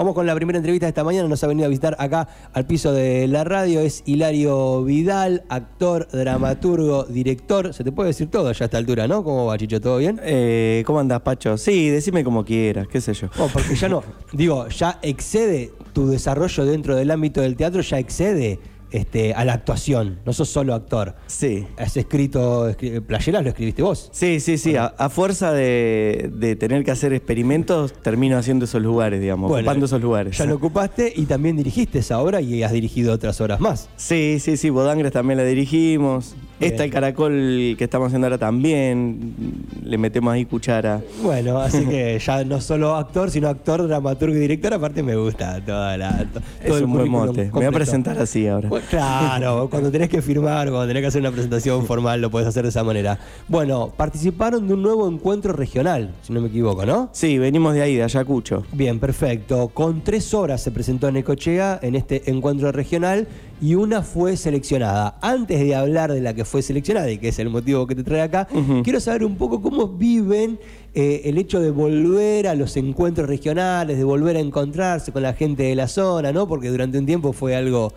Vamos con la primera entrevista de esta mañana. Nos ha venido a visitar acá al piso de la radio. Es Hilario Vidal, actor, dramaturgo, director. Se te puede decir todo ya a esta altura, ¿no? ¿Cómo va, Chicho? ¿Todo bien? Eh, ¿Cómo andás, Pacho? Sí, decime como quieras, qué sé yo. Oh, porque ya no, digo, ya excede tu desarrollo dentro del ámbito del teatro, ya excede este, a la actuación. No sos solo actor. Sí. Has escrito, escri- playeras lo escribiste vos. Sí, sí, sí. A, a fuerza de, de tener que hacer experimentos, termino haciendo esos lugares, digamos, ocupando esos lugares. Ya lo ocupaste y también dirigiste esa obra y has dirigido otras obras más. Sí, sí, sí. Bodangres también la dirigimos. Esta, el caracol que estamos haciendo ahora también. Le metemos ahí cuchara. Bueno, así que ya no solo actor, sino actor, dramaturgo y director. Aparte me gusta toda la, to- Es todo el un buen mote. Me voy a presentar así ahora. Bueno, Claro, cuando tenés que firmar, cuando tenés que hacer una presentación formal, lo puedes hacer de esa manera. Bueno, participaron de un nuevo encuentro regional, si no me equivoco, ¿no? Sí, venimos de ahí, de Ayacucho. Bien, perfecto. Con tres obras se presentó en Ecochea en este encuentro regional y una fue seleccionada. Antes de hablar de la que fue seleccionada y que es el motivo que te trae acá, quiero saber un poco cómo viven eh, el hecho de volver a los encuentros regionales, de volver a encontrarse con la gente de la zona, ¿no? Porque durante un tiempo fue algo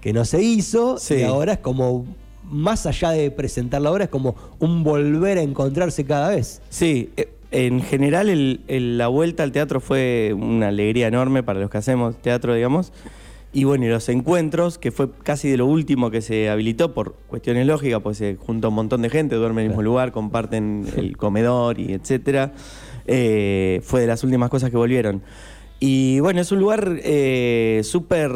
que no se hizo Sí. y ahora es como, más allá de presentar la obra, es como un volver a encontrarse cada vez. Sí, eh, en general el- el- la vuelta al teatro fue una alegría enorme para los que hacemos teatro, digamos. Y bueno, y los encuentros, que fue casi de lo último que se habilitó por cuestiones lógicas, pues se junta un montón de gente, duerme en el mismo lugar, comparten el comedor y etcétera. Eh, fue de las últimas cosas que volvieron. Y bueno, es un lugar eh, súper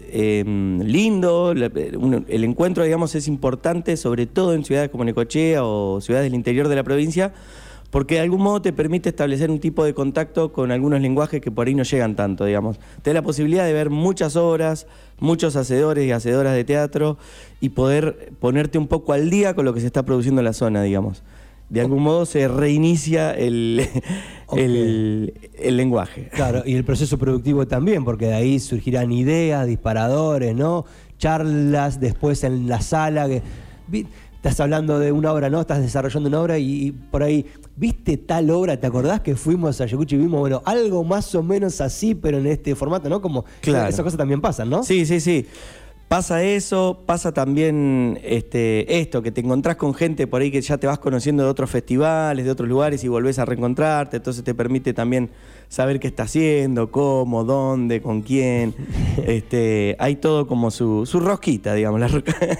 eh, lindo. El encuentro, digamos, es importante, sobre todo en ciudades como Necochea o ciudades del interior de la provincia, porque de algún modo te permite establecer un tipo de contacto con algunos lenguajes que por ahí no llegan tanto, digamos. Te da la posibilidad de ver muchas obras, muchos hacedores y hacedoras de teatro y poder ponerte un poco al día con lo que se está produciendo en la zona, digamos. De algún modo se reinicia el, el, el lenguaje. Claro, y el proceso productivo también, porque de ahí surgirán ideas, disparadores, ¿no? Charlas después en la sala. Que, estás hablando de una obra, ¿no? Estás desarrollando una obra y, y por ahí, ¿viste tal obra? ¿Te acordás que fuimos a Ayacucho y vimos, bueno, algo más o menos así, pero en este formato, ¿no? Como Claro. esas cosas también pasan, ¿no? Sí, sí, sí. Pasa eso, pasa también este, esto, que te encontrás con gente por ahí que ya te vas conociendo de otros festivales, de otros lugares y volvés a reencontrarte, entonces te permite también saber qué está haciendo, cómo, dónde, con quién. este, hay todo como su, su rosquita, digamos. La.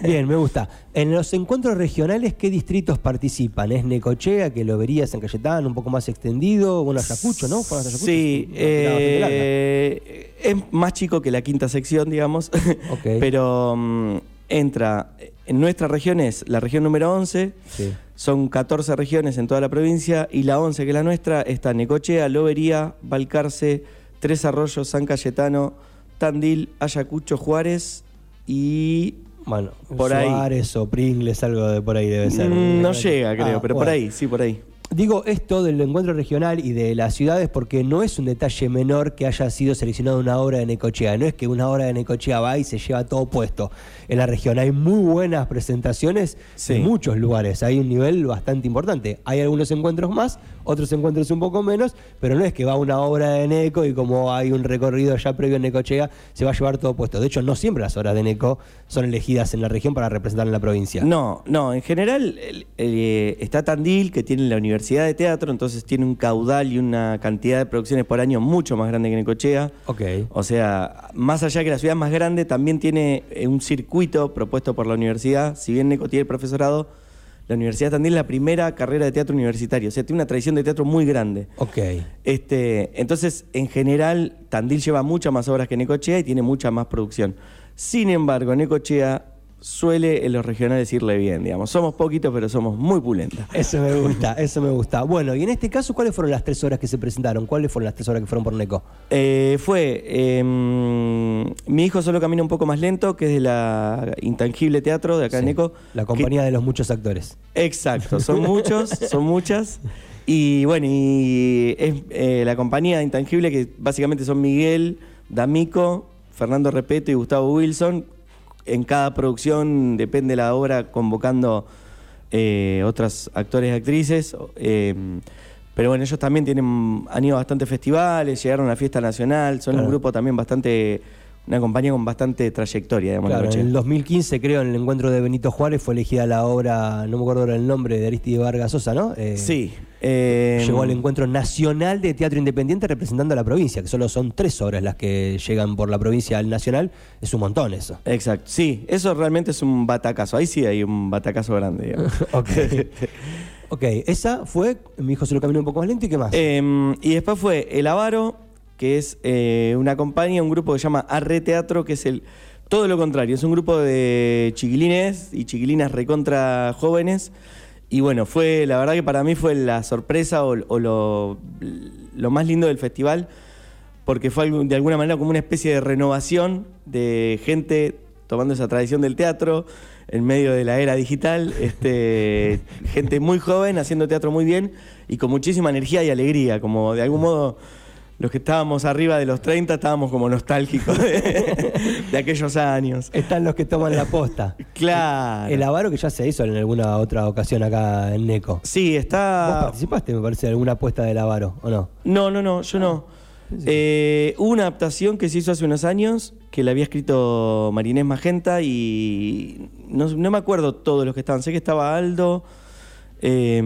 Bien, me gusta. En los encuentros regionales, ¿qué distritos participan? ¿Es Necochea, que lo verías en Cayetán, un poco más extendido? Bueno, Ayacucho, ¿no? Ayacucho, Sí, es eh, es más chico que la quinta sección, digamos, Ok. pero mm, entra, en nuestra región es la región número 11, Sí. son 14 regiones en toda la provincia y la 11 que es la nuestra está Necochea, Lobería, Balcarce, Tres Arroyos, San Cayetano, Tandil, Ayacucho, Juárez y... Bueno, Por ahí. Suárez o Pringles, algo de por ahí debe ser. Mm, no llega, creo, Ah, pero por ahí, sí, por ahí. Digo esto del encuentro regional y de las ciudades porque no es un detalle menor que haya sido seleccionada una obra de Necochea. No es que una obra de Necochea va y se lleva todo puesto. En la región hay muy buenas presentaciones Sí. en muchos lugares. Hay un nivel bastante importante. Hay algunos encuentros más, otros encuentros un poco menos, pero no es que va una obra de Neco y como hay un recorrido ya previo en Necochea, se va a llevar todo puesto. De hecho, no siempre las obras de Neco son elegidas en la región para representar en la provincia. No, no, en general el- el- está Tandil, que tiene la Universidad de Teatro, entonces tiene un caudal y una cantidad de producciones por año mucho más grande que Necochea. Ok. O sea, más allá que la ciudad más grande, también tiene eh, un circuito propuesto por la universidad. Si bien Neco tiene el profesorado, la Universidad de Tandil es la primera carrera de teatro universitario. O sea, tiene una tradición de teatro muy grande. Ok. Este, entonces, en general, Tandil lleva muchas más obras que Necochea y tiene mucha más producción. Sin embargo, Necochea suele en los regionales irle bien, digamos. Somos poquitos, pero somos muy pulentas. Eso me gusta, eso me gusta. Bueno, y en este caso, ¿cuáles fueron las tres horas que se presentaron? ¿Cuáles fueron las tres horas que fueron por Neco? Eh, fue em, Mi hijo solo camina un poco más lento, que es de la Intangible Teatro de acá en Neco. La que- compañía de los muchos actores. Exacto, son muchos, son muchas. Y bueno, y es eh, la compañía Intangible, que básicamente son Miguel, D'Amico, Fernando Repeto y Gustavo Wilson. En cada producción, depende de la obra, convocando eh, otros actores y actrices. eh, Pero bueno, ellos también tienen, han ido a bastantes festivales, llegaron a la fiesta nacional, son Claro. un grupo también bastante, una compañía con bastante trayectoria, digamos. Claro, en el 2015, creo, en el encuentro de Benito Juárez fue elegida la obra, no me acuerdo ahora el nombre, de Aristide Vargas Sosa, ¿no? Eh, Sí. eh, Llegó al encuentro nacional de teatro independiente representando a la provincia, que solo son tres obras las que llegan por la provincia al nacional. Es un montón eso. Exacto, sí, eso realmente es un batacazo. Ahí sí hay un batacazo grande, digamos. ok. ok, esa fue, mi hijo se lo caminó un poco más lento y qué más. Eh, y después fue El Avaro, que es eh, una compañía, un grupo que se llama Arre Teatro, que es el todo lo contrario, es un grupo de chiquilines y chiquilinas recontra jóvenes. Y bueno, fue, la verdad que para mí fue la sorpresa o, o lo, lo más lindo del festival, porque fue de alguna manera como una especie de renovación de gente tomando esa tradición del teatro en medio de la era digital, este, gente muy joven haciendo teatro muy bien y con muchísima energía y alegría, como de algún modo los que estábamos arriba de los 30 estábamos como nostálgicos de, de aquellos años. Están los que toman la posta. Claro. El avaro que ya se hizo en alguna otra ocasión acá en Neco. Sí, Vos está... participaste, me parece, de alguna apuesta del avaro, ¿o no? No, no, no, yo no. Eh, hubo una adaptación que se hizo hace unos años, que la había escrito Marinés Magenta y no, no me acuerdo todos los que estaban. Sé que estaba Aldo, eh,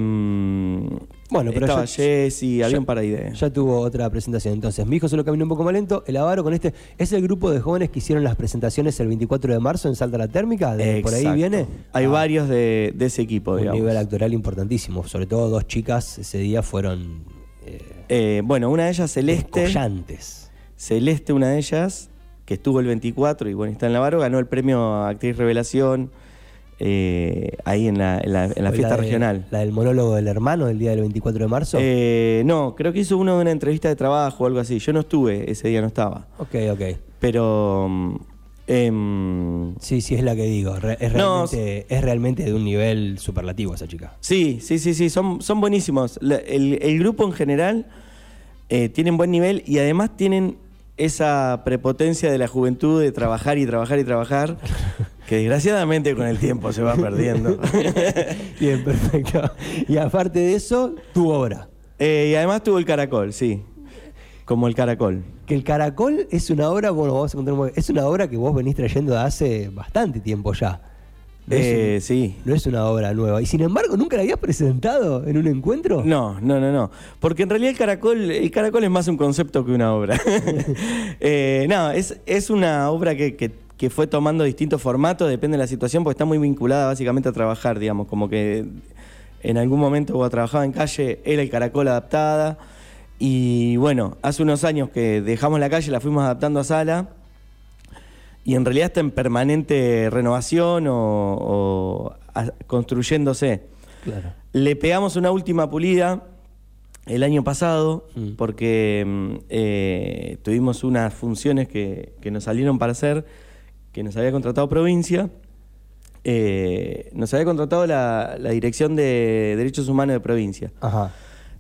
Bueno, pero estaba ya- Jessy, había un par ahí de... Ya tuvo otra presentación. Entonces, mi hijo solo caminó un poco más lento. El avaro con este. ¿Es el grupo de jóvenes que hicieron las presentaciones el 24 de marzo en Salta la Térmica? ¿De por ahí viene? Hay Ah, varios de, de ese equipo, Un digamos. nivel actoral importantísimo. Sobre todo dos chicas ese día fueron eh, Eh, bueno, una de ellas, Celeste. descollantes. Celeste, una de ellas, que estuvo el 24 y bueno, está en la Varo, ganó el premio a Actriz Revelación eh, ahí en la, en la- en la Fue fiesta de- regional. La del monólogo del hermano del día del 24 de marzo. Eh, no, creo que hizo uno de una entrevista de trabajo o algo así. Yo no estuve, ese día no estaba. ok, ok. Pero. mm, em, Sí, sí, es la que digo. Re- es, No, realmente, es realmente de un nivel superlativo esa chica. sí, sí, sí, sí, son, son buenísimos. La- el, el grupo en general eh, tienen buen nivel y además tienen esa prepotencia de la juventud de trabajar y trabajar y trabajar, que desgraciadamente con el tiempo se va perdiendo. Bien, perfecto. Y aparte de eso, tu obra. Eh, y además tuvo el caracol, sí. Como el caracol. Que el Caracol es una obra, bueno, vamos a contar un poco, es una obra que vos venís trayendo de hace bastante tiempo ya. No, Eh, sí. no es una obra nueva. Y sin embargo, ¿nunca la habías presentado en un encuentro? No, no, no, no. Porque en realidad el caracol, el caracol es más un concepto que una obra. Eh, no, es, es una obra que, que- que fue tomando distintos formatos, depende de la situación, porque está muy vinculada básicamente a trabajar, digamos, como que en algún momento cuando trabajaba en calle era el caracol adaptada. Y bueno, hace unos años que dejamos la calle, la fuimos adaptando a sala. Y en realidad está en permanente renovación o, o a- construyéndose. Claro. Le pegamos una última pulida el año pasado Mm. porque mm, eh, tuvimos unas funciones que, que nos salieron para hacer, que nos había contratado provincia. Eh, nos había contratado la, la Dirección de Derechos Humanos de provincia. Ajá.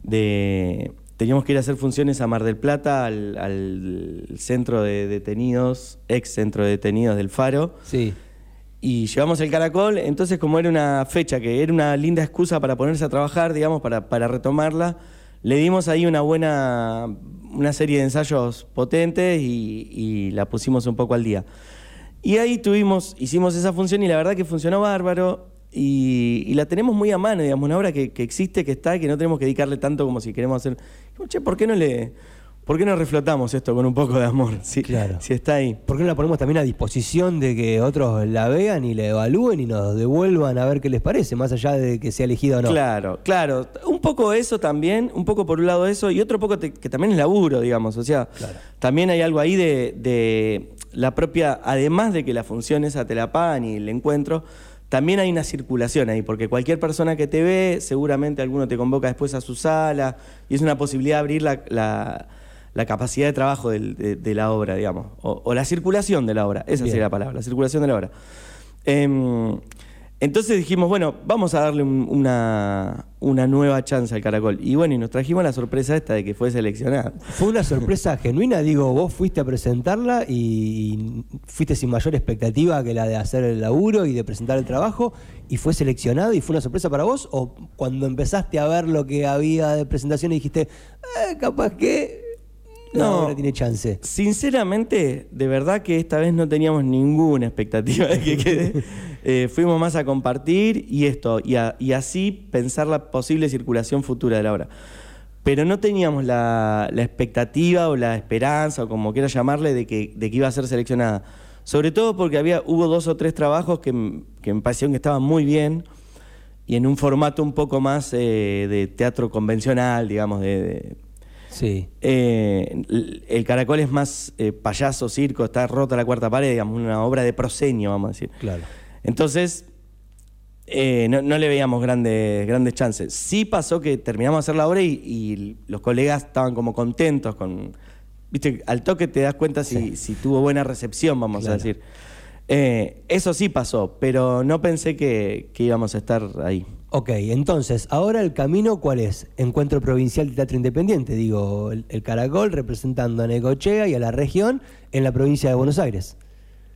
De, teníamos que ir a hacer funciones a Mar del Plata, al, al centro de detenidos, ex centro de detenidos del Faro Sí. y llevamos el caracol, entonces como era una fecha que era una linda excusa para ponerse a trabajar, digamos, para, para retomarla, le dimos ahí una buena, una serie de ensayos potentes y, y la pusimos un poco al día. Y ahí tuvimos, hicimos esa función y la verdad que funcionó bárbaro y, y la tenemos muy a mano, digamos, una obra que, que existe, que está, que no tenemos que dedicarle tanto como si queremos hacer. Che, ¿por qué no le, por qué no reflotamos esto con un poco de amor? Si, Claro. si está ahí. ¿Por qué no la ponemos también a disposición de que otros la vean y la evalúen y nos devuelvan a ver qué les parece, más allá de que sea elegido o no? Claro, claro. Un poco eso también, un poco por un lado eso, y otro poco te- que también es laburo, digamos. O sea, Claro. también hay algo ahí de, de la propia, además de que la función esa te la pagan y el encuentro, también hay una circulación ahí, porque cualquier persona que te ve, seguramente alguno te convoca después a su sala, y es una posibilidad de abrir la, la- la capacidad de trabajo de, de la obra, digamos, o, o la circulación de la obra, esa Bien. sería la palabra, la circulación de la obra. Em, Entonces dijimos, bueno, vamos a darle un- una, una nueva chance al Caracol. Y bueno, y nos trajimos la sorpresa esta de que fue seleccionada. Fue una sorpresa genuina, digo, vos fuiste a presentarla y fuiste sin mayor expectativa que la de hacer el laburo y de presentar el trabajo y fue seleccionado y fue una sorpresa para vos o cuando empezaste a ver lo que había de presentación y dijiste, eh, capaz que no, No. ahora tiene chance. Sinceramente, de verdad que esta vez no teníamos ninguna expectativa de que quede. Eh, fuimos más a compartir y esto, y, a- y así pensar la posible circulación futura de la obra. Pero no teníamos la, la expectativa o la esperanza, o como quieras llamarle, de que, de que iba a ser seleccionada. Sobre todo porque había, hubo dos o tres trabajos que, que me parecieron que estaban muy bien y en un formato un poco más eh, de teatro convencional, digamos, de- de, Sí. eh, el- el caracol es más eh, payaso, circo, está rota la cuarta pared, digamos, una obra de prosenio, vamos a decir. Claro. Entonces, eh, no, no le veíamos grandes, grandes chances. Sí pasó que terminamos de hacer la obra y, y los colegas estaban como contentos con... Viste, al toque te das cuenta si, si tuvo buena recepción, vamos Claro. a decir. Eh, eso sí pasó, pero no pensé que, que íbamos a estar ahí. Ok, entonces, ahora el camino, ¿cuál es? Encuentro Provincial de Teatro Independiente, digo, el, el Caracol representando a Necochea y a la región en la provincia de Buenos Aires.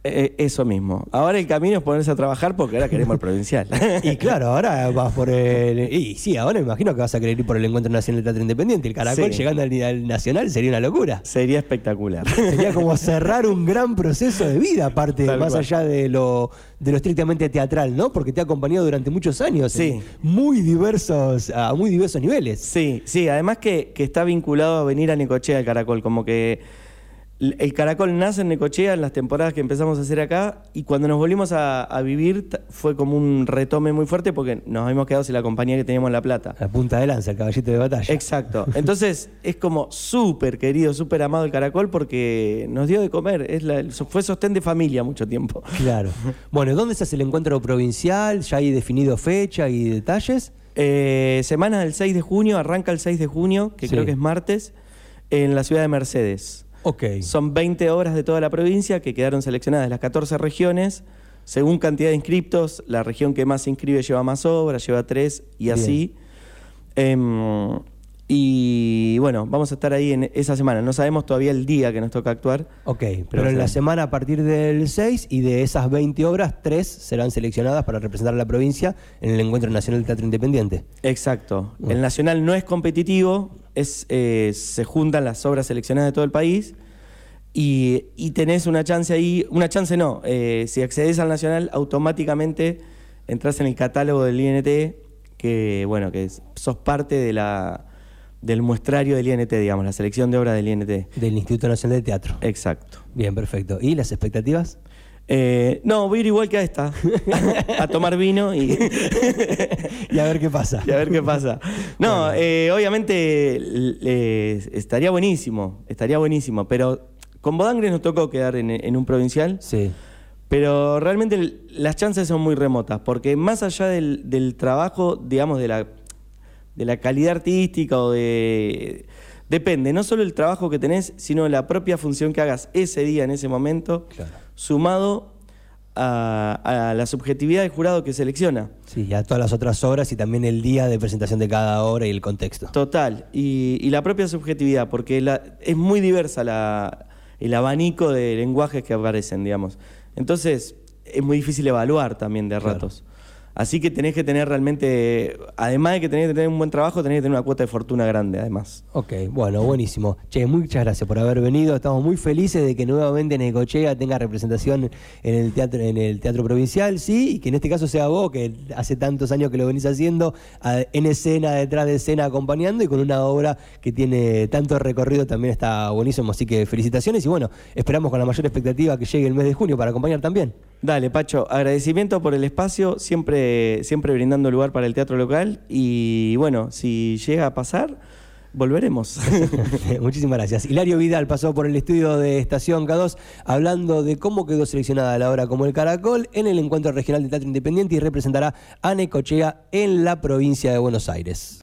Eh, eso mismo. Ahora el camino es ponerse a trabajar porque ahora queremos el provincial. Y claro, ahora vas por el. Y sí, ahora me imagino que vas a querer ir por el Encuentro Nacional de Teatro Independiente. El Caracol Sí. llegando al, al Nacional sería una locura. Sería espectacular. Sería como cerrar un gran proceso de vida, aparte, Tal más cual. allá de lo, de lo estrictamente teatral, ¿no? Porque te ha acompañado durante muchos años. Sí. Muy diversos, a muy diversos niveles. Sí, sí, además que, que está vinculado a venir a Necochea el caracol, como que el caracol nace en Necochea en las temporadas que empezamos a hacer acá y cuando nos volvimos a, a vivir fue como un retome muy fuerte porque nos habíamos quedado sin la compañía que teníamos en La Plata. La punta de lanza, el caballito de batalla. Exacto. Entonces es como súper querido, súper amado el caracol porque nos dio de comer. Es la- fue sostén de familia mucho tiempo. Claro. Bueno, ¿dónde se hace el encuentro provincial? ¿Ya hay definido fecha y detalles? Eh, semana del 6 de junio, arranca el 6 de junio, que Sí. creo que es martes, en la ciudad de Mercedes. Ok. Son 20 obras de toda la provincia que quedaron seleccionadas de las 14 regiones. Según cantidad de inscriptos, la región que más se inscribe lleva más obras, lleva tres y Bien. así. Y bueno, vamos a estar ahí en esa semana. No sabemos todavía el día que nos toca actuar. Ok, pero, Pero en la semana a partir del 6 y de esas 20 obras, 3 serán seleccionadas para representar a la provincia en el Encuentro Nacional de Teatro Independiente. Exacto. Bueno. El nacional no es competitivo, es, eh, se juntan las obras seleccionadas de todo el país y, y tenés una chance ahí, una chance no, eh, si accedes al nacional automáticamente entras en el catálogo del INT, que bueno, que sos parte de la, del muestrario del INT, digamos, la selección de obras del INT. Del Instituto Nacional de Teatro. Exacto. Bien, perfecto. ¿Y las expectativas? Eh, no, voy a ir igual que a esta, a tomar vino y... Y a ver qué pasa. Y a ver qué pasa. No, eh, obviamente eh, estaría buenísimo, estaría buenísimo, pero con Bodangre nos tocó quedar en, en un provincial, Sí. pero realmente las chances son muy remotas, porque más allá del, del trabajo, digamos, de la, de la calidad artística o de... Depende, no solo el trabajo que tenés, sino la propia función que hagas ese día, en ese momento, Claro. sumado a, a la subjetividad del jurado que selecciona. Sí, y a todas las otras obras y también el día de presentación de cada obra y el contexto. Total, y, y la propia subjetividad, porque la- es muy diversa la- el abanico de lenguajes que aparecen, digamos. Entonces, es muy difícil evaluar también de Claro. Así que tenés que tener realmente, además de que tenés que tener un buen trabajo, tenés que tener una cuota de fortuna grande, además. Ok, bueno, buenísimo. Che, muchas gracias por haber venido. Estamos muy felices de que nuevamente Necochea tenga representación en el teatro, en el teatro provincial, sí, y que en este caso sea vos, que hace tantos años que lo venís haciendo, en escena, detrás de escena, acompañando, y con una obra que tiene tanto recorrido también está buenísimo. Así que felicitaciones y bueno, esperamos con la mayor expectativa que llegue el mes de junio para acompañar también. Dale, Pacho, agradecimiento por el espacio, siempre, siempre brindando lugar para el teatro local. Y bueno, si llega a pasar, volveremos. Muchísimas gracias. Hilario Vidal pasó por el estudio de Estación K2 hablando de cómo quedó seleccionada la obra como el Caracol en el Encuentro Regional de Teatro Independiente y representará a Necochea en la provincia de Buenos Aires.